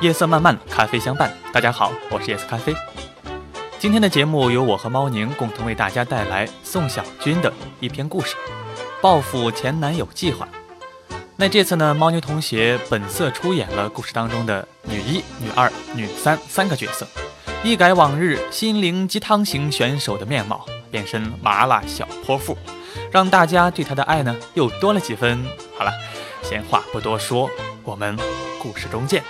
夜色漫漫，咖啡相伴。大家好，我是夜色咖啡。今天的节目由我和猫宁共同为大家带来宋小军的一篇故事《报复前男友计划》。那这次呢，猫宁同学本色出演了故事当中的女一、女二、女三三个角色，一改往日心灵鸡汤型选手的面貌，变身麻辣小泼妇，让大家对她的爱呢又多了几分。好了，闲话不多说，我们故事中见。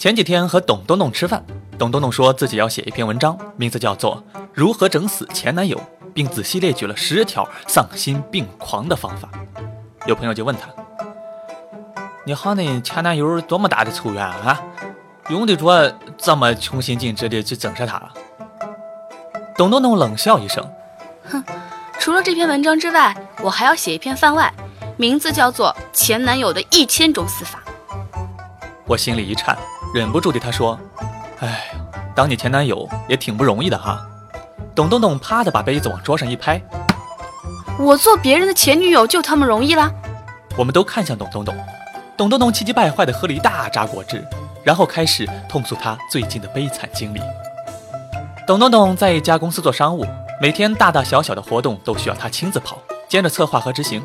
前几天和董东东吃饭，董东东说自己要写一篇文章，名字叫做《如何整死前男友》，并仔细列举了十条丧心病狂的方法。有朋友就问他：“你和你前男友多么大的仇怨啊？用得着这么穷心尽职的去整死他？”董东东冷笑一声：“哼，除了这篇文章之外，我还要写一篇番外，名字叫做《前男友的一千种死法》。”我心里一颤。忍不住对他说：“哎，当你前男友也挺不容易的哈。”董东东啪的把杯子往桌上一拍：“我做别人的前女友就他妈容易了？”我们都看向董东东，董东东气急败坏的喝了一大扎果汁，然后开始痛诉他最近的悲惨经历。董东东在一家公司做商务，每天大大小小的活动都需要他亲自跑，兼着策划和执行，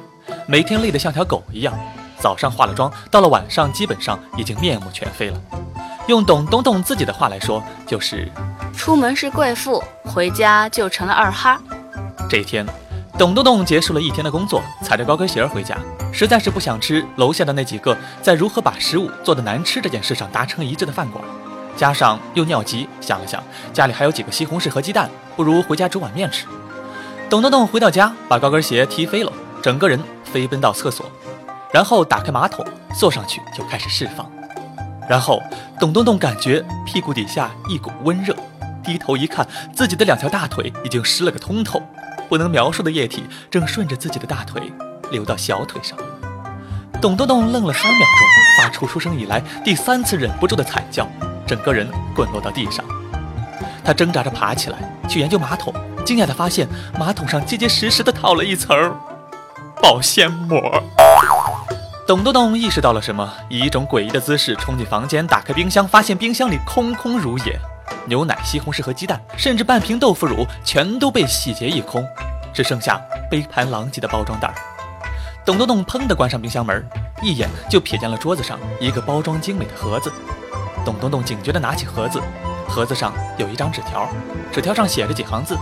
每天累得像条狗一样。早上化了妆，到了晚上基本上已经面目全非了。用董东东自己的话来说，就是出门是贵妇，回家就成了二哈。这一天，董东东结束了一天的工作，踩着高跟鞋回家，实在是不想吃楼下的那几个在如何把食物做得难吃这件事上达成一致的饭馆，加上又尿急，想了想家里还有几个西红柿和鸡蛋，不如回家煮碗面吃。董东东回到家，把高跟鞋踢飞了，整个人飞奔到厕所，然后打开马桶，坐上去就开始释放。然后，董东东感觉屁股底下一股温热，低头一看，自己的两条大腿已经湿了个通透，不能描述的液体正顺着自己的大腿流到小腿上。董东东愣了三秒钟，发出出生以来第三次忍不住的惨叫，整个人滚落到地上。他挣扎着爬起来，去研究马桶，惊讶地发现马桶上结结实实地套了一层保鲜膜。董东东意识到了什么，以一种诡异的姿势冲进房间，打开冰箱，发现冰箱里空空如也，牛奶、西红柿和鸡蛋，甚至半瓶豆腐乳全都被洗劫一空，只剩下杯盘狼藉的包装袋。董东东砰地关上冰箱门，一眼就瞥见了桌子上一个包装精美的盒子。董东东警觉地拿起盒子，盒子上有一张纸条，纸条上写着几行字：“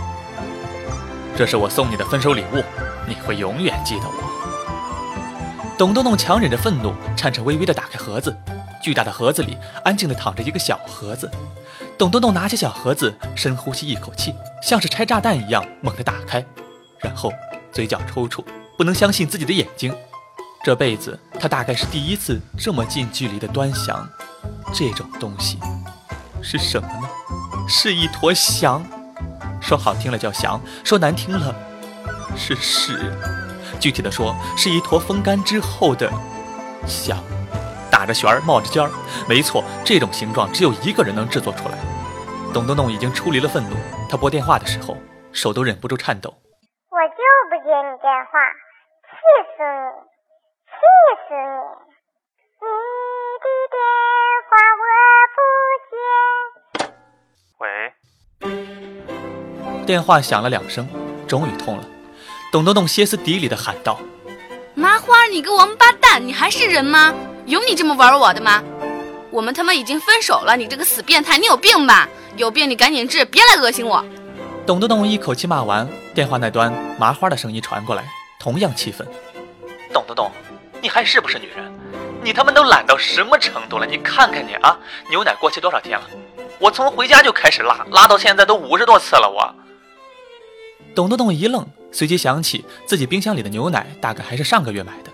这是我送你的分手礼物，你会永远记得我。”董东东强忍着愤怒，颤颤巍巍地打开盒子。巨大的盒子里安静地躺着一个小盒子。董东东拿起小盒子，深呼吸一口气，像是拆炸弹一样猛地打开，然后嘴角抽搐，不能相信自己的眼睛。这辈子他大概是第一次这么近距离地端详这种东西，是什么呢？是一坨翔。说好听了叫翔，说难听了是屎。具体的说，是一坨风干之后的香，打着旋儿，冒着尖儿。没错，这种形状只有一个人能制作出来。董东东已经出离了愤怒，他拨电话的时候，手都忍不住颤抖。我就不接你电话，气死你，气死你！你的电话我不接。喂。电话响了两声，终于通了。董东东歇斯底里地喊道：“麻花，你个王八蛋，你还是人吗？有你这么玩我的吗？我们他妈已经分手了，你这个死变态，你有病吧？有病你赶紧治，别来恶心我！”董东东一口气骂完，电话那端麻花的声音传过来，同样气愤：“董东东，你还是不是女人？你他妈都懒到什么程度了？你看看你啊，牛奶过期多少天了？我从回家就开始拉，拉到现在都五十多次了。”我。董东东一愣。随即想起自己冰箱里的牛奶大概还是上个月买的，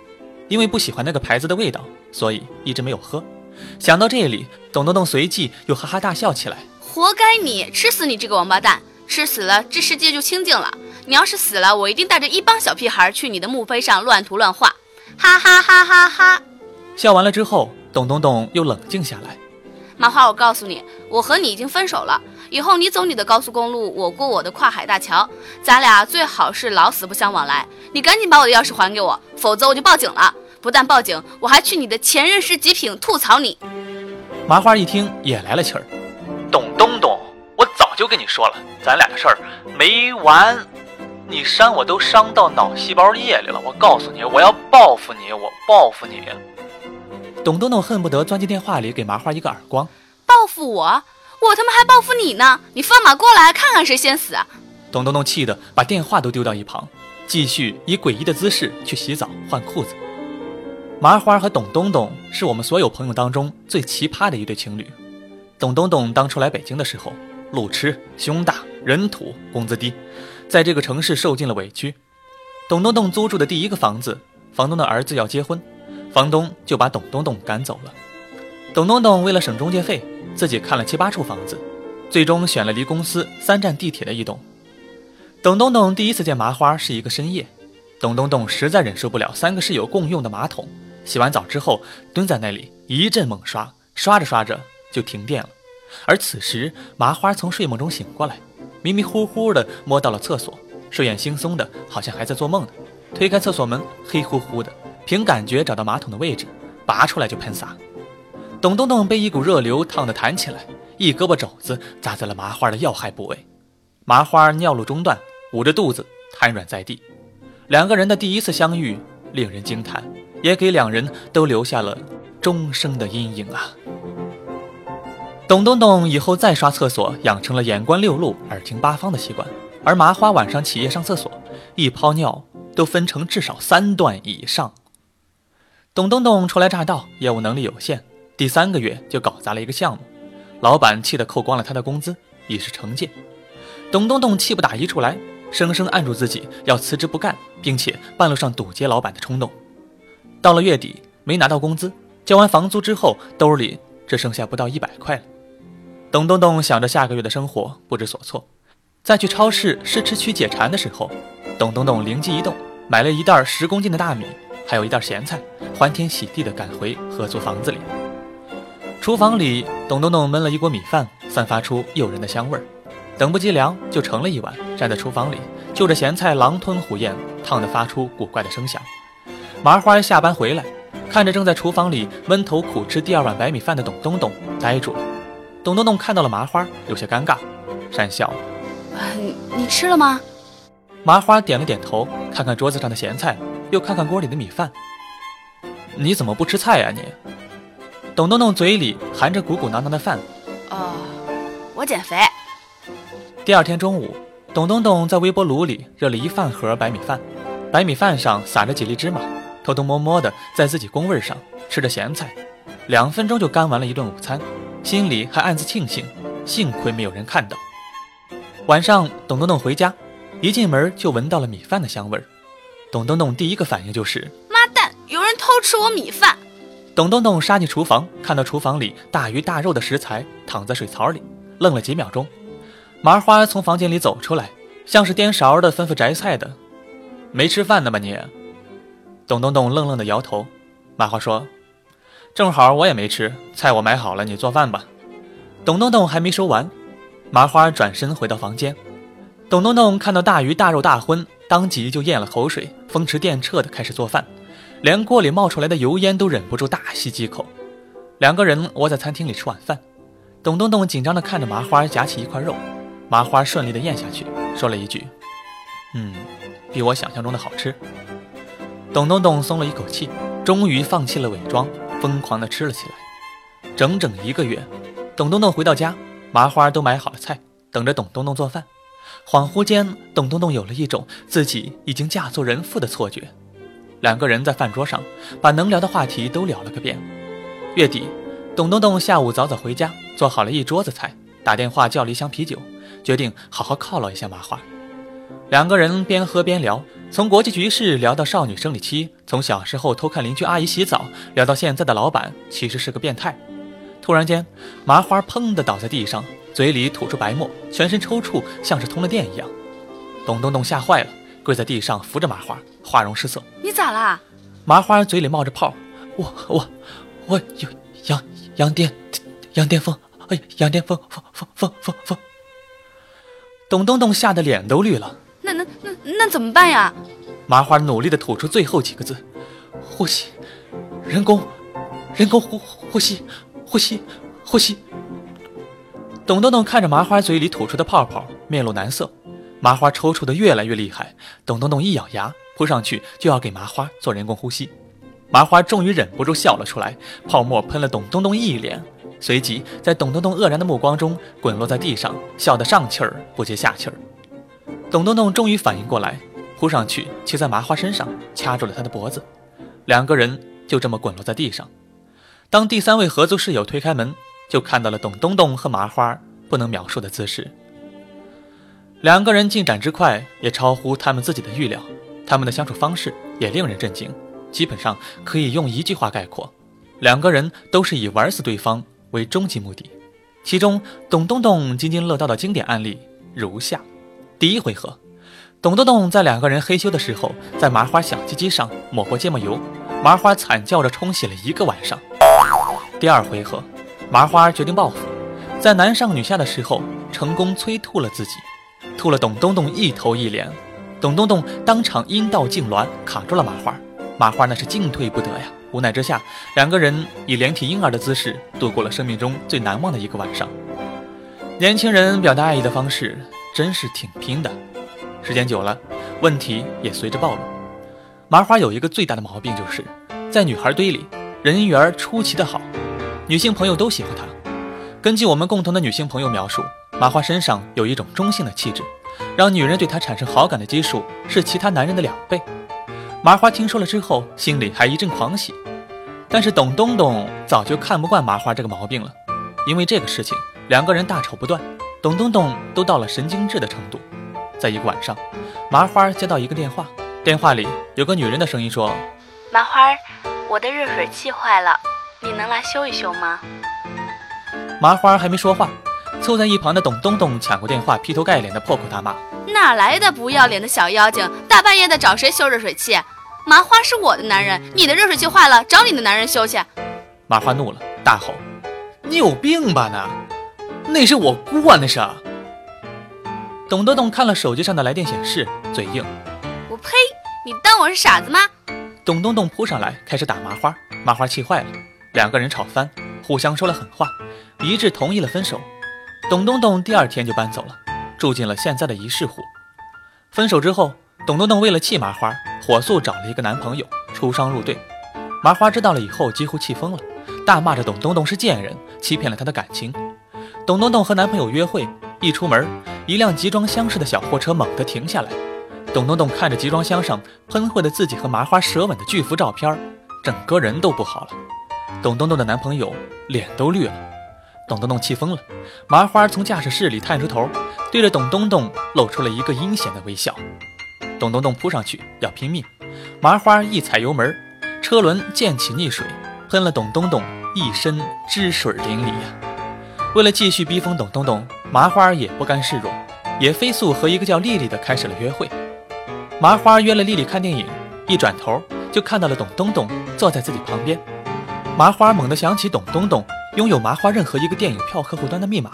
因为不喜欢那个牌子的味道，所以一直没有喝。想到这里，董东东随即又哈哈大笑起来。活该你，吃死你这个王八蛋！吃死了，这世界就清净了。你要是死了，我一定带着一帮小屁孩去你的墓碑上乱涂乱画。哈哈哈哈哈！笑完了之后，董东东又冷静下来。麻花，我告诉你，我和你已经分手了。以后你走你的高速公路，我过我的跨海大桥，咱俩最好是老死不相往来。你赶紧把我的钥匙还给我，否则我就报警了。不但报警，我还去你的前任市极品吐槽你。麻花一听也来了气儿，董东东，我早就跟你说了，咱俩的事儿没完。你伤我都伤到脑细胞液里了，我告诉你，我要报复你，我报复你。董东东恨不得钻进电话里给麻花一个耳光。报复我？我他妈还报复你呢！你放马过来，看看谁先死！啊董东东气得把电话都丢到一旁，继续以诡异的姿势去洗澡换裤子。麻花和董东东是我们所有朋友当中最奇葩的一对情侣。董东东当初来北京的时候，路痴、胸大、人土、工资低，在这个城市受尽了委屈。董东东租住的第一个房子，房东的儿子要结婚。房东就把董东东赶走了。董东东为了省中介费，自己看了七八处房子，最终选了离公司三站地铁的一栋。董东东第一次见麻花是一个深夜，董东东实在忍受不了三个室友共用的马桶，洗完澡之后蹲在那里一阵猛刷，刷着刷着就停电了。而此时麻花从睡梦中醒过来，迷迷糊糊的摸到了厕所，睡眼惺忪的，好像还在做梦呢。推开厕所门，黑乎乎的。凭感觉找到马桶的位置，拔出来就喷洒。董东东被一股热流烫得弹起来，一胳膊肘子砸在了麻花的要害部位，麻花尿路中断，捂着肚子瘫软在地。两个人的第一次相遇令人惊叹，也给两人都留下了终生的阴影啊！董东东以后再刷厕所，养成了眼观六路、耳听八方的习惯，而麻花晚上起夜上厕所，一泡尿都分成至少三段以上。董东东初来乍到，业务能力有限，第三个月就搞砸了一个项目，老板气得扣光了他的工资，以示惩戒。董东东气不打一处来，生生按住自己要辞职不干，并且半路上堵截老板的冲动。到了月底没拿到工资，交完房租之后，兜里只剩下不到一百块了。董东东想着下个月的生活，不知所措。在去超市试吃区解馋的时候，董东东灵机一动，买了一袋十公斤的大米。还有一袋咸菜，欢天喜地地赶回合租房子里。厨房里，董东东焖了一锅米饭，散发出诱人的香味儿。等不及凉，就盛了一碗，站在厨房里就着咸菜狼吞虎咽，烫得发出古怪的声响。麻花下班回来，看着正在厨房里闷头苦吃第二碗白米饭的董东东，呆住了。董东东看到了麻花，有些尴尬，讪笑：“你吃了吗？”麻花点了点头，看看桌子上的咸菜。又看看锅里的米饭，你怎么不吃菜呀？你，董东东嘴里含着鼓鼓囊囊的饭。哦，我减肥。第二天中午，董东东在微波炉里热了一饭盒白米饭，白米饭上撒着几粒芝麻，偷偷摸摸的在自己工位上吃着咸菜，两分钟就干完了一顿午餐，心里还暗自庆幸，幸亏没有人看到。晚上，董东东回家，一进门就闻到了米饭的香味儿。董东东第一个反应就是妈蛋，有人偷吃我米饭！董东东杀进厨房，看到厨房里大鱼大肉的食材躺在水槽里，愣了几秒钟。麻花从房间里走出来，像是颠勺的吩咐摘菜的：“没吃饭呢吧你？”董东东愣愣的摇头。麻花说：“正好我也没吃，菜我买好了，你做饭吧。”董东东还没说完，麻花转身回到房间。董东东看到大鱼大肉大荤。当即就咽了口水，风驰电掣的开始做饭，连锅里冒出来的油烟都忍不住大吸几口。两个人窝在餐厅里吃晚饭，董东东紧张地看着麻花夹起一块肉，麻花顺利地咽下去，说了一句：“嗯，比我想象中的好吃。”董东东松了一口气，终于放弃了伪装，疯狂地吃了起来。整整一个月，董东东回到家，麻花都买好了菜，等着董东东做饭。恍惚间，董东东有了一种自己已经嫁作人妇的错觉。两个人在饭桌上把能聊的话题都聊了个遍。月底，董东东下午早早回家，做好了一桌子菜，打电话叫了一箱啤酒，决定好好犒劳一下麻花。两个人边喝边聊，从国际局势聊到少女生理期，从小时候偷看邻居阿姨洗澡聊到现在的老板其实是个变态。突然间，麻花砰的倒在地上。嘴里吐出白沫，全身抽搐，像是通了电一样。董东东吓坏了，跪在地上扶着麻花，花容失色。你咋啦？麻花嘴里冒着泡，我我我有羊羊癫羊癫疯！哎，羊癫疯疯疯疯疯疯！董东东吓得脸都绿了。那那那那怎么办呀？麻花努力的吐出最后几个字：呼吸，人工，人工呼呼吸，呼吸，呼吸。董东东看着麻花嘴里吐出的泡泡，面露难色。麻花抽搐的越来越厉害，董东东一咬牙，扑上去就要给麻花做人工呼吸。麻花终于忍不住笑了出来，泡沫喷了董东东一脸，随即在董东东愕然的目光中滚落在地上，笑得上气儿不接下气儿。董东东终于反应过来，扑上去骑在麻花身上，掐住了他的脖子，两个人就这么滚落在地上。当第三位合租室友推开门，就看到了董东东和麻花不能描述的姿势。两个人进展之快，也超乎他们自己的预料。他们的相处方式也令人震惊，基本上可以用一句话概括：两个人都是以玩死对方为终极目的。其中，董东东津津乐道的经典案例如下：第一回合，董东东在两个人嘿咻的时候，在麻花小鸡鸡上抹过芥末油，麻花惨叫着冲洗了一个晚上。第二回合，麻花决定报复，在男上女下的时候，成功催吐了自己。吐了董东东一头一脸，董东东当场阴道痉挛，卡住了麻花，麻花那是进退不得呀。无奈之下，两个人以连体婴儿的姿势度过了生命中最难忘的一个晚上。年轻人表达爱意的方式真是挺拼的。时间久了，问题也随之暴露。麻花有一个最大的毛病，就是在女孩堆里人缘出奇的好，女性朋友都喜欢他。根据我们共同的女性朋友描述。麻花身上有一种中性的气质，让女人对他产生好感的基数是其他男人的两倍。麻花听说了之后，心里还一阵狂喜。但是董东东早就看不惯麻花这个毛病了，因为这个事情，两个人大吵不断，董东东都到了神经质的程度。在一个晚上，麻花接到一个电话，电话里有个女人的声音说：“麻花，我的热水器坏了，你能来修一修吗？”麻花还没说话。凑在一旁的董东东抢过电话，劈头盖脸的破口大骂：“哪来的不要脸的小妖精？大半夜的找谁修热水器？麻花是我的男人，你的热水器坏了，找你的男人修去！”麻花怒了，大吼：“你有病吧？那，那是我姑啊！那是。”董东东看了手机上的来电显示，嘴硬：“我呸！你当我是傻子吗？”董东东扑上来开始打麻花，麻花气坏了，两个人吵翻，互相说了狠话，一致同意了分手。董东东第二天就搬走了，住进了现在的一室户。分手之后，董东东为了气麻花，火速找了一个男朋友，出双入对。麻花知道了以后，几乎气疯了，大骂着董东东是贱人，欺骗了他的感情。董东东和男朋友约会，一出门，一辆集装箱式的小货车猛地停下来。董东东看着集装箱上喷绘的自己和麻花舌吻的巨幅照片，整个人都不好了。董东东的男朋友脸都绿了。董东东气疯了，麻花从驾驶室里探出头，对着董东东露出了一个阴险的微笑。董东东扑上去要拼命，麻花一踩油门，车轮溅起溺水，喷了董东东一身汁水淋漓呀！为了继续逼疯董东东，麻花也不甘示弱，也飞速和一个叫丽丽的开始了约会。麻花约了丽丽看电影，一转头就看到了董东东坐在自己旁边。麻花猛地想起董东东。拥有麻花任何一个电影票客户端的密码。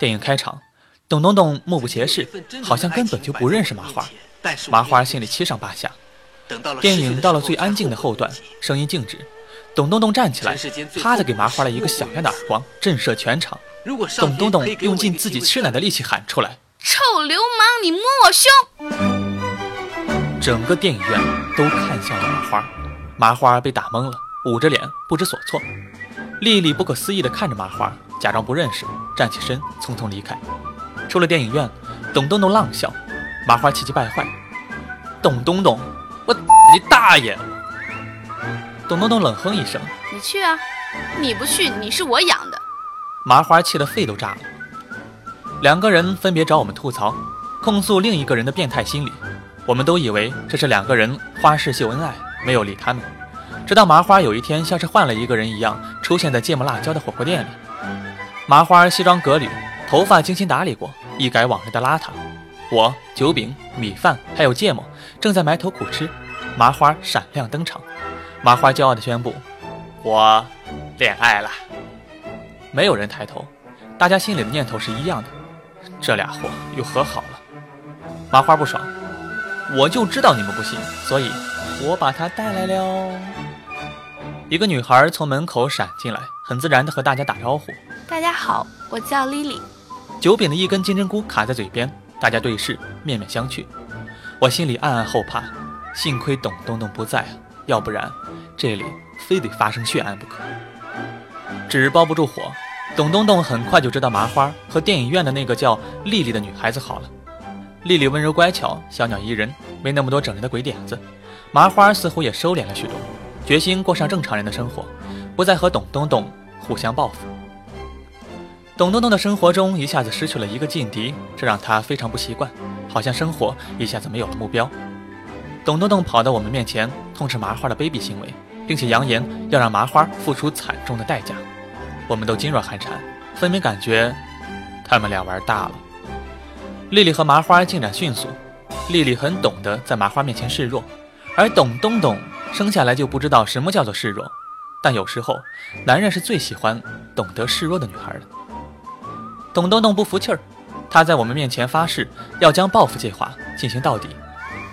电影开场，董东东目不斜视，好像根本就不认识麻花。麻花心里七上八下。电影到了最安静的后段，声音静止，董东东站起来，啪的给麻花了一个响亮的耳光，震慑全场。董东东用尽自己吃奶的力气喊出来：“臭流氓，你摸我胸！”整个电影院都看向了麻花，麻花被打懵了，捂着脸不知所措。丽丽不可思议地看着麻花，假装不认识，站起身，匆匆离开。出了电影院，董东东浪笑，麻花气急败坏：“董东东，我你大爷！”董东东冷哼一声：“你去啊，你不去，你是我养的。”麻花气得肺都炸了。两个人分别找我们吐槽，控诉另一个人的变态心理。我们都以为这是两个人花式秀恩爱，没有理他们。直到麻花有一天像是换了一个人一样出现在芥末辣椒的火锅店里，麻花西装革履，头发精心打理过，一改往日的邋遢。我酒饼、米饭还有芥末正在埋头苦吃，麻花闪亮登场。麻花骄傲地宣布：“我恋爱了。”没有人抬头，大家心里的念头是一样的：这俩货又和好了。麻花不爽，我就知道你们不信，所以我把他带来了。一个女孩从门口闪进来，很自然地和大家打招呼：“大家好，我叫 Lily。”酒饼的一根金针菇卡在嘴边，大家对视，面面相觑。我心里暗暗后怕，幸亏董东东不在啊，要不然这里非得发生血案不可。纸包不住火，董东东很快就知道麻花和电影院的那个叫丽丽的女孩子好了。丽丽温柔乖巧，小鸟依人，没那么多整人的鬼点子。麻花似乎也收敛了许多，决心过上正常人的生活，不再和董东东互相报复。董东东的生活中一下子失去了一个劲敌，这让他非常不习惯，好像生活一下子没有了目标。董东东跑到我们面前，痛斥麻花的卑鄙行为，并且扬言要让麻花付出惨重的代价。我们都噤若寒蝉，分明感觉他们俩玩大了。丽丽和麻花进展迅速，丽丽很懂得在麻花面前示弱，而董东东生下来就不知道什么叫做示弱。但有时候，男人是最喜欢懂得示弱的女孩的。董东东不服气儿，他在我们面前发誓要将报复计划进行到底。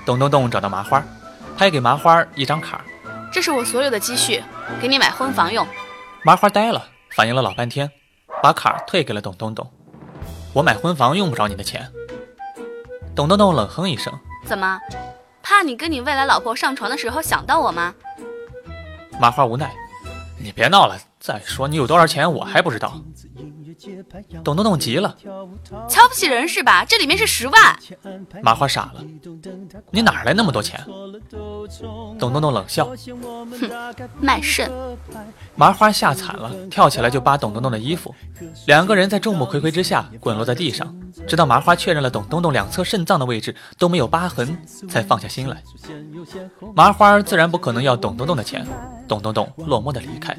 董东东找到麻花，拍给麻花一张卡：“这是我所有的积蓄，给你买婚房用。”麻花呆了，反应了老半天，把卡退给了董东东：“我买婚房用不着你的钱。”董东东冷哼一声：“怎么，怕你跟你未来老婆上床的时候想到我吗？”麻花无奈：“你别闹了，再说你有多少钱我还不知道。”董东东急了：“瞧不起人是吧？这里面是十万。”麻花傻了：“你哪来那么多钱？”董东东冷笑：“哼，卖肾。”麻花吓惨了，跳起来就扒董东东的衣服。两个人在众目睽睽之下滚落在地上，直到麻花确认了董东东两侧肾脏的位置都没有疤痕，才放下心来。麻花自然不可能要董东东的钱，董东东落寞的离开。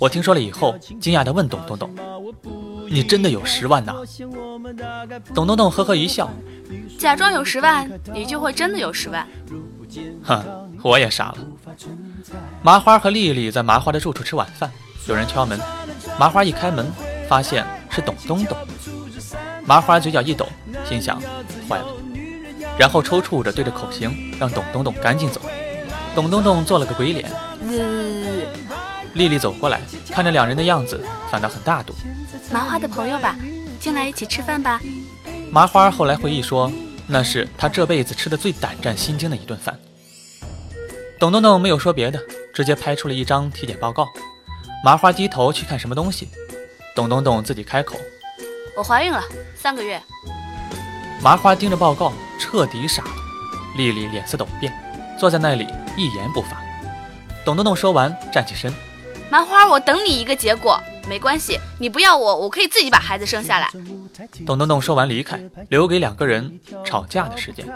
我听说了以后，惊讶的问董东东：“你真的有十万呐？”董东东呵呵一笑：“假装有十万，你就会真的有十万。”哼，我也傻了。麻花和丽丽在麻花的住处吃晚饭，有人敲门。麻花一开门，发现是董东东。麻花嘴角一抖，心想：坏了。然后抽搐着对着口型，让董东东赶紧走。董东东做了个鬼脸。丽丽走过来，看着两人的样子，反倒很大度。麻花的朋友吧，进来一起吃饭吧。麻花后来回忆说，那是他这辈子吃的最胆战心惊的一顿饭。董东东没有说别的，直接拍出了一张体检报告。麻花低头去看什么东西，董东东自己开口：“我怀孕了，三个月。”麻花盯着报告，彻底傻了。丽丽脸色陡变，坐在那里一言不发。董东东说完，站起身：“麻花，我等你一个结果，没关系，你不要我，我可以自己把孩子生下来。”董东东说完离开，留给两个人吵架的时间。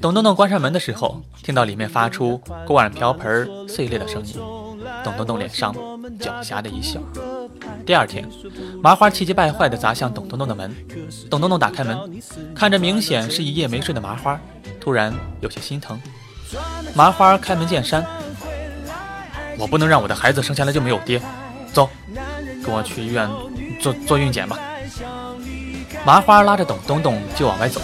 董东东关上门的时候，听到里面发出锅碗瓢盆碎裂的声音。董东东脸上狡黠的一笑。第二天，麻花气急败坏地砸向董东东的门。董东东打开门，看着明显是一夜没睡的麻花，突然有些心疼。麻花开门见山：“我不能让我的孩子生下来就没有爹。走，跟我去医院做做孕检吧。”麻花拉着董东东就往外走。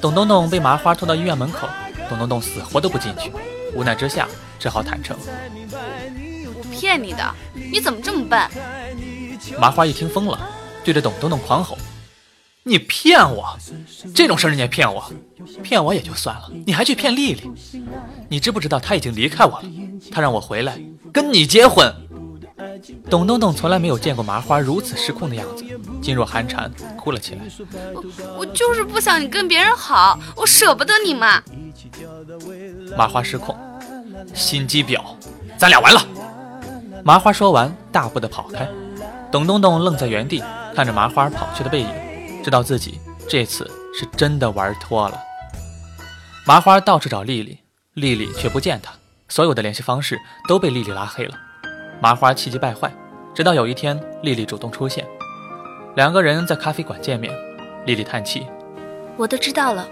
董东东被麻花拖到医院门口，董东东死活都不进去，无奈之下只好坦诚：“我骗你的，你怎么这么笨？”麻花一听疯了，对着董东东狂吼：“你骗我！这种事你也骗我？骗我也就算了，你还去骗丽丽？你知不知道她已经离开我了？她让我回来跟你结婚。”董东东从来没有见过麻花如此失控的样子，噤若寒蝉，哭了起来。我我就是不想你跟别人好，我舍不得你嘛。麻花失控，心机婊，咱俩完了。麻花说完，大步的跑开。董东东愣在原地，看着麻花跑去的背影，知道自己这次是真的玩脱了。麻花到处找丽丽，丽丽却不见他，所有的联系方式都被丽丽拉黑了。麻花气急败坏，直到有一天，丽丽主动出现，两个人在咖啡馆见面。丽丽叹气：“我都知道了，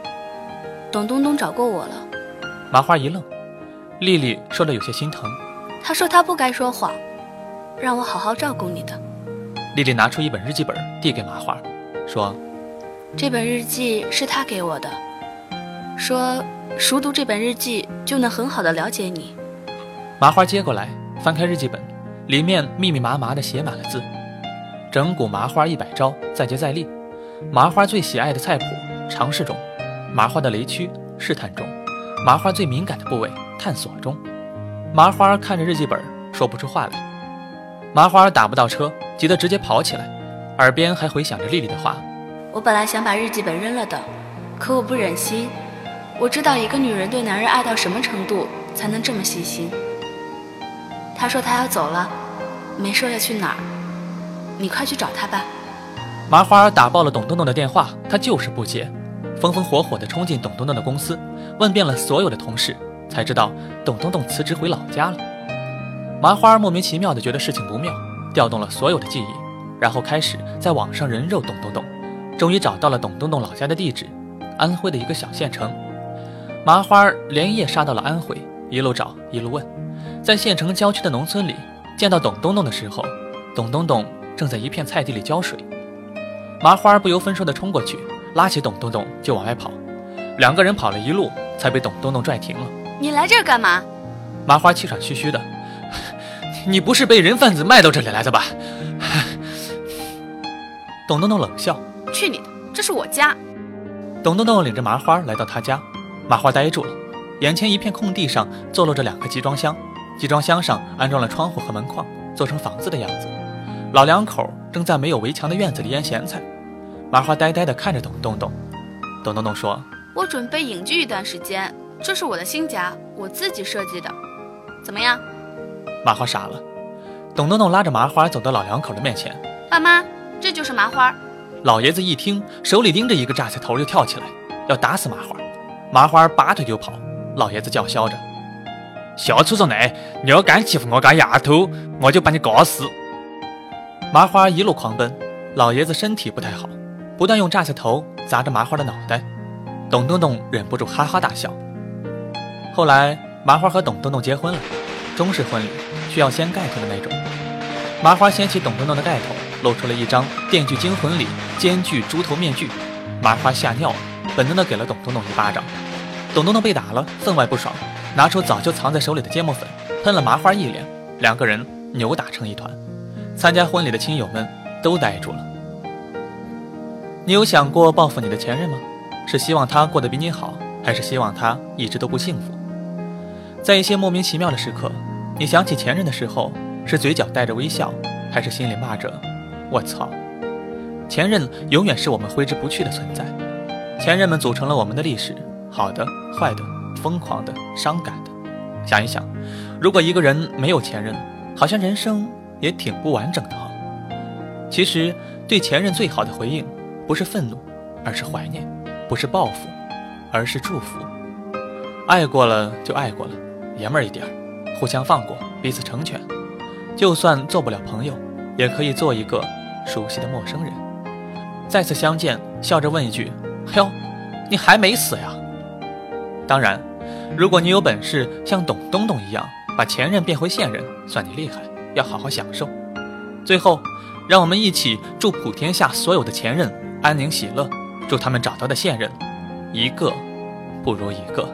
董东东找过我了。”麻花一愣，丽丽说的有些心疼：“他说他不该说谎，让我好好照顾你的。”丽丽拿出一本日记本递给麻花，说：“这本日记是他给我的，说熟读这本日记就能很好的了解你。”麻花接过来，翻开日记本，里面密密麻麻的写满了字：整蛊麻花一百招，再接再厉；麻花最喜爱的菜谱，尝试中；麻花的雷区，试探中；麻花最敏感的部位，探索中。麻花看着日记本，说不出话来。麻花打不到车，急得直接跑起来，耳边还回响着丽丽的话：“我本来想把日记本扔了的，可我不忍心。我知道一个女人对男人爱到什么程度才能这么细心。”他说他要走了，没说要去哪儿。你快去找他吧。麻花打爆了董东东的电话，他就是不接，风风火火地冲进董东东的公司，问遍了所有的同事。才知道董东东辞职回老家了。麻花莫名其妙的觉得事情不妙，调动了所有的记忆，然后开始在网上人肉董东东，终于找到了董东东老家的地址，安徽的一个小县城。麻花连夜杀到了安徽，一路找一路问，在县城郊区的农村里见到董东东的时候，董东东正在一片菜地里浇水。麻花不由分说地冲过去，拉起董东东就往外跑，两个人跑了一路，才被董东东拽停了。你来这儿干嘛？麻花气喘吁吁的，你不是被人贩子卖到这里来的吧？董东东冷笑：“去你的，这是我家。”董东东领着麻花来到他家，麻花呆住了，眼前一片空地上坐落着两个集装箱，集装箱上安装了窗户和门框，做成房子的样子。老两口正在没有围墙的院子里腌咸菜。麻花呆呆地看着董东东，董东东说：“我准备隐居一段时间。”这是我的新家，我自己设计的，怎么样？麻花傻了。董东东拉着麻花走到老两口的面前，爸妈，这就是麻花。老爷子一听，手里拎着一个榨菜头就跳起来，要打死麻花。麻花拔腿就跑。老爷子叫嚣着：“小畜生内，你要敢欺负我家丫头，我就把你搞死！”麻花一路狂奔，老爷子身体不太好，不断用榨菜头砸着麻花的脑袋。董东东忍不住哈哈大笑。后来，麻花和董东东结婚了，中式婚礼需要掀盖头的那种。麻花掀起董东东的盖头，露出了一张《电锯惊魂》里奸巨猪头面具。麻花吓尿了，本能的给了董东东一巴掌。董东东被打了，分外不爽，拿出早就藏在手里的芥末粉，喷了麻花一脸，两个人扭打成一团。参加婚礼的亲友们都呆住了。你有想过报复你的前任吗？是希望他过得比你好，还是希望他一直都不幸福？在一些莫名其妙的时刻，你想起前任的时候，是嘴角带着微笑，还是心里骂着“我操”？前任永远是我们挥之不去的存在。前任们组成了我们的历史，好的、坏的、疯狂的、伤感的。想一想，如果一个人没有前任，好像人生也挺不完整的哈。其实，对前任最好的回应，不是愤怒，而是怀念；不是报复，而是祝福。爱过了就爱过了。爷们儿一点，互相放过，彼此成全。就算做不了朋友，也可以做一个熟悉的陌生人。再次相见，笑着问一句：“哟，你还没死呀？”当然，如果你有本事像董东东一样把前任变回现任，算你厉害，要好好享受。最后，让我们一起祝普天下所有的前任安宁喜乐，祝他们找到的现任一个不如一个。